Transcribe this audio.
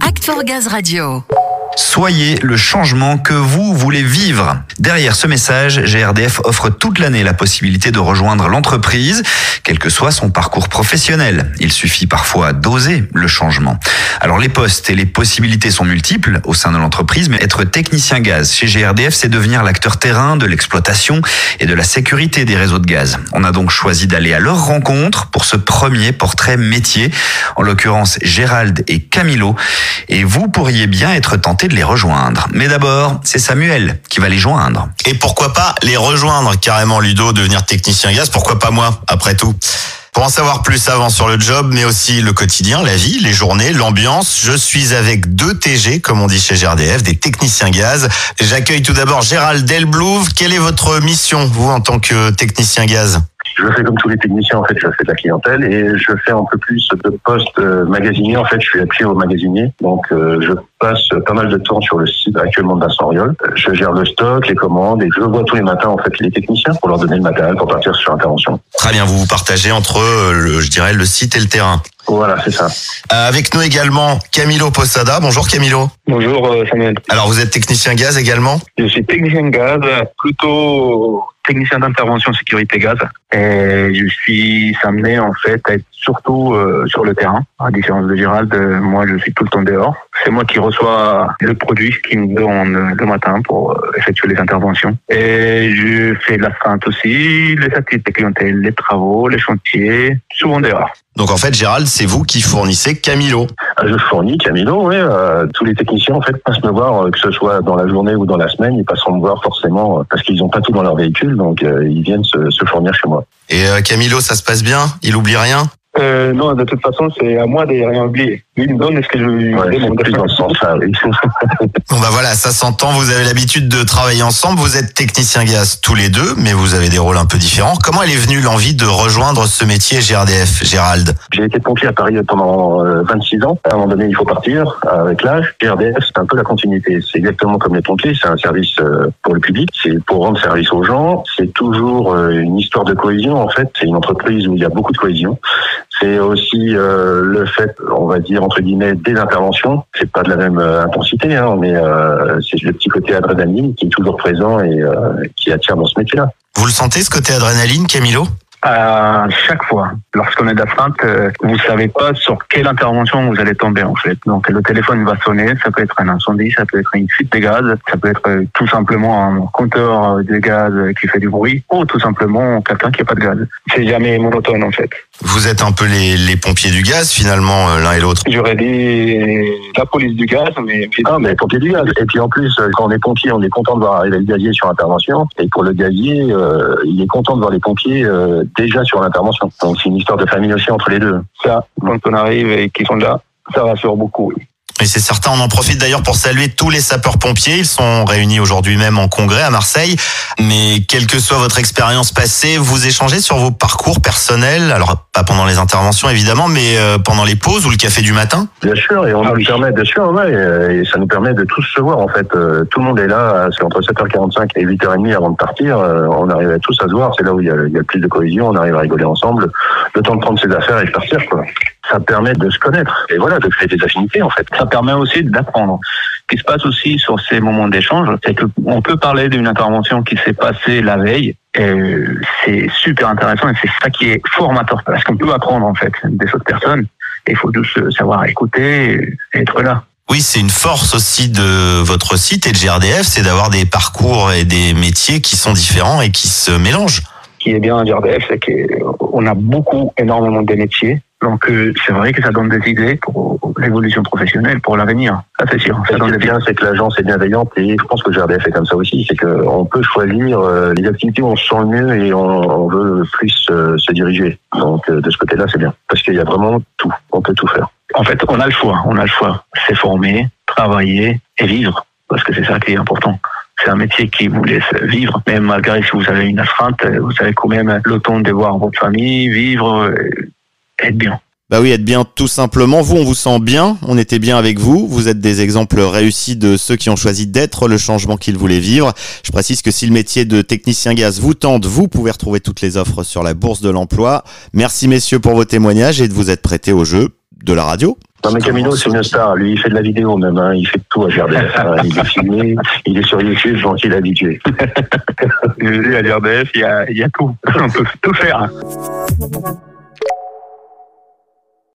Act for Gaz Radio. Soyez le changement que vous voulez vivre. Derrière ce message, GRDF offre toute l'année la possibilité de rejoindre l'entreprise, quel que soit son parcours professionnel. Il suffit parfois d'oser le changement. Alors les postes et les possibilités sont multiples au sein de l'entreprise, mais être technicien gaz chez GRDF, c'est devenir l'acteur terrain de l'exploitation et de la sécurité des réseaux de gaz. On a donc choisi d'aller à leur rencontre pour ce premier portrait métier, en l'occurrence Gérald et Camilo, et vous pourriez bien être tenté de les rejoindre. Mais d'abord, c'est Samuel qui va les joindre. Et pourquoi pas les rejoindre carrément Ludo, devenir technicien gaz, pourquoi pas moi, après tout pour en savoir plus avant sur le job, mais aussi le quotidien, la vie, les journées, l'ambiance, je suis avec deux TG, comme on dit chez GRDF, des techniciens gaz. J'accueille tout d'abord Gérald Delblouve. Quelle est votre mission, vous, en tant que technicien gaz? Je fais comme tous les techniciens, en fait, je fais de la clientèle et je fais un peu plus de postes euh, magasiniers. En fait, je suis appuyé au magasinier. Donc, euh, je passe pas mal de temps sur le site actuellement de Vincent Auriol. Je gère le stock, les commandes et je vois tous les matins, en fait, les techniciens pour leur donner le matériel pour partir sur intervention. Très bien, vous vous partagez entre, euh, le, je dirais, le site et le terrain. Voilà, c'est ça. avec nous également Camilo Posada. Bonjour Camilo. Bonjour Samuel. Alors vous êtes technicien gaz également? Je suis technicien gaz, plutôt technicien d'intervention sécurité gaz. Et je suis amené en fait à être surtout euh, sur le terrain. À différence de Gérald, euh, moi je suis tout le temps dehors. C'est moi qui reçois le produit qui me donne le matin pour euh, effectuer les interventions. Et je fais de la feinte aussi, les activités clientèle, les travaux, les chantiers, souvent dehors. Donc en fait, Gérald, c'est vous qui fournissez Camilo. Ah, je fournis Camilo, oui. Euh, tous les techniciens en fait passent me voir, que ce soit dans la journée ou dans la semaine, ils passeront me voir forcément parce qu'ils n'ont pas tout dans leur véhicule, donc ils viennent se, se fournir chez moi. Et Camilo, ça se passe bien? Il oublie rien? Euh, non, de toute façon, c'est à moi de rien oublier. Lui, il me donne ce que je lui ouais, demande. Plus dans ce sens-là, oui. bon, bah voilà, ça s'entend. Vous avez l'habitude de travailler ensemble. Vous êtes technicien gaz tous les deux, mais vous avez des rôles un peu différents. Comment elle est venue l'envie de rejoindre ce métier GRDF, Gérald? J'ai été pompier à Paris pendant 26 ans. À un moment donné, il faut partir avec l'âge. GRDF, c'est un peu la continuité. C'est exactement comme les pompiers. C'est un service pour le public. C'est pour rendre service aux gens. C'est toujours une histoire de cohésion, en fait. C'est une entreprise où il y a beaucoup de cohésion. C'est aussi euh, le fait, on va dire entre guillemets, des interventions. C'est pas de la même euh, intensité, hein, mais euh, c'est le petit côté adrénaline qui est toujours présent et qui attire dans ce métier-là. Vous le sentez ce côté adrénaline, Camilo? À chaque fois. Lorsqu'on est d'astreinte, euh, vous savez pas sur quelle intervention vous allez tomber en fait. Donc le téléphone va sonner, ça peut être un incendie, ça peut être une fuite de gaz, ça peut être euh, tout simplement un compteur de gaz qui fait du bruit, ou tout simplement quelqu'un qui n'a pas de gaz. C'est jamais monotone en fait. Vous êtes un peu les, les pompiers du gaz finalement euh, l'un et l'autre. J'aurais dit la police du gaz, mais ah mais pompiers du gaz. Et puis en plus, quand on est pompier, on est content de voir arriver le gazier sur intervention. Et pour le gazier, il est content de voir les pompiers déjà sur l'intervention. Donc c'est une histoire de famille aussi entre les deux. Ça, quand on arrive et qu'ils sont là, ça rassure beaucoup. Et c'est certain, on en profite d'ailleurs pour saluer tous les sapeurs-pompiers. Ils sont réunis aujourd'hui même en congrès à Marseille. Mais quelle que soit votre expérience passée, vous échangez sur vos parcours personnels. Alors pas pendant les interventions évidemment, mais euh, pendant les pauses ou le café du matin. Bien sûr, et on ah, nous permet, bien sûr, ouais, et ça nous permet de tous se voir en fait. Euh, tout le monde est là, c'est entre 7h45 et 8h30 avant de partir. Euh, on arrive tous à se voir. C'est là où il y, a, il y a le plus de cohésion. On arrive à rigoler ensemble. Le temps de prendre ses affaires et de partir quoi ça permet de se connaître et voilà de créer des affinités en fait. Ça permet aussi d'apprendre. Ce qui se passe aussi sur ces moments d'échange, c'est que on peut parler d'une intervention qui s'est passée la veille. Et c'est super intéressant et c'est ça qui est formateur parce qu'on peut apprendre en fait des autres personnes. Et il faut juste savoir écouter et être là. Oui, c'est une force aussi de votre site et de GRDF, c'est d'avoir des parcours et des métiers qui sont différents et qui se mélangent. Ce qui est bien à GRDF, c'est qu'on a beaucoup, énormément de métiers donc euh, c'est vrai que ça donne des idées pour l'évolution professionnelle, pour l'avenir. Ça c'est sûr. Ça donne des bien, c'est que l'agence est bienveillante et je pense que GRDF est comme ça aussi. C'est qu'on peut choisir euh, les activités où on se sent le mieux et on, veut plus euh, se diriger. Donc de ce côté-là, c'est bien parce qu'il y a vraiment tout. On peut tout faire. En fait, on a le choix. On a le choix. C'est former, travailler et vivre parce que c'est ça qui est important c'est un métier qui vous laisse vivre, même malgré si vous avez une astreinte, vous avez quand même le temps de voir votre famille, vivre, être bien. Bah oui, être bien tout simplement. Vous, on vous sent bien, on était bien avec vous. Vous êtes des exemples réussis de ceux qui ont choisi d'être le changement qu'ils voulaient vivre. Je précise que si le métier de technicien gaz vous tente, vous pouvez retrouver toutes les offres sur la bourse de l'emploi. Merci messieurs pour vos témoignages et de vous être prêtés au jeu de la radio. Non mais Camino c'est une star, lui il fait de la vidéo même, hein. il fait tout à GRDF. hein. Il est filmé, il est sur YouTube, donc il est habitué. à l'RDF, il y a, il y a tout. On peut tout faire.